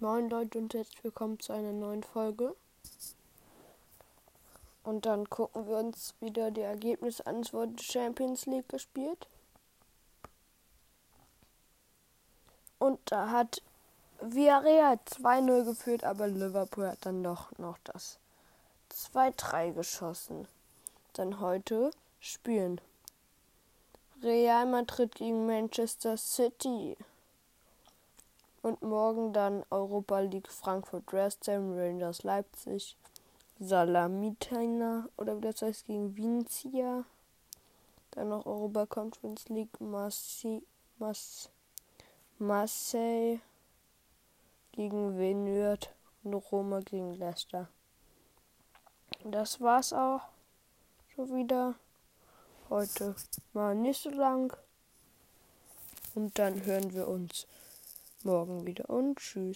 Moin Leute und herzlich willkommen zu einer neuen Folge. Und dann gucken wir uns wieder die Ergebnisse an. Es wurde Champions League gespielt. Und da hat Villarreal 2-0 geführt, aber Liverpool hat dann doch noch das 2-3 geschossen. Dann heute spielen Real Madrid gegen Manchester City. Und morgen dann Europa League Frankfurt Dresden, Rangers Leipzig, Salamitana oder wie das heißt gegen Vincia. Dann noch Europa Conference League Marseille, Marseille gegen Venürt und Roma gegen Leicester. Das war's auch schon wieder. Heute mal nicht so lang. Und dann hören wir uns morgen wieder und tschüss.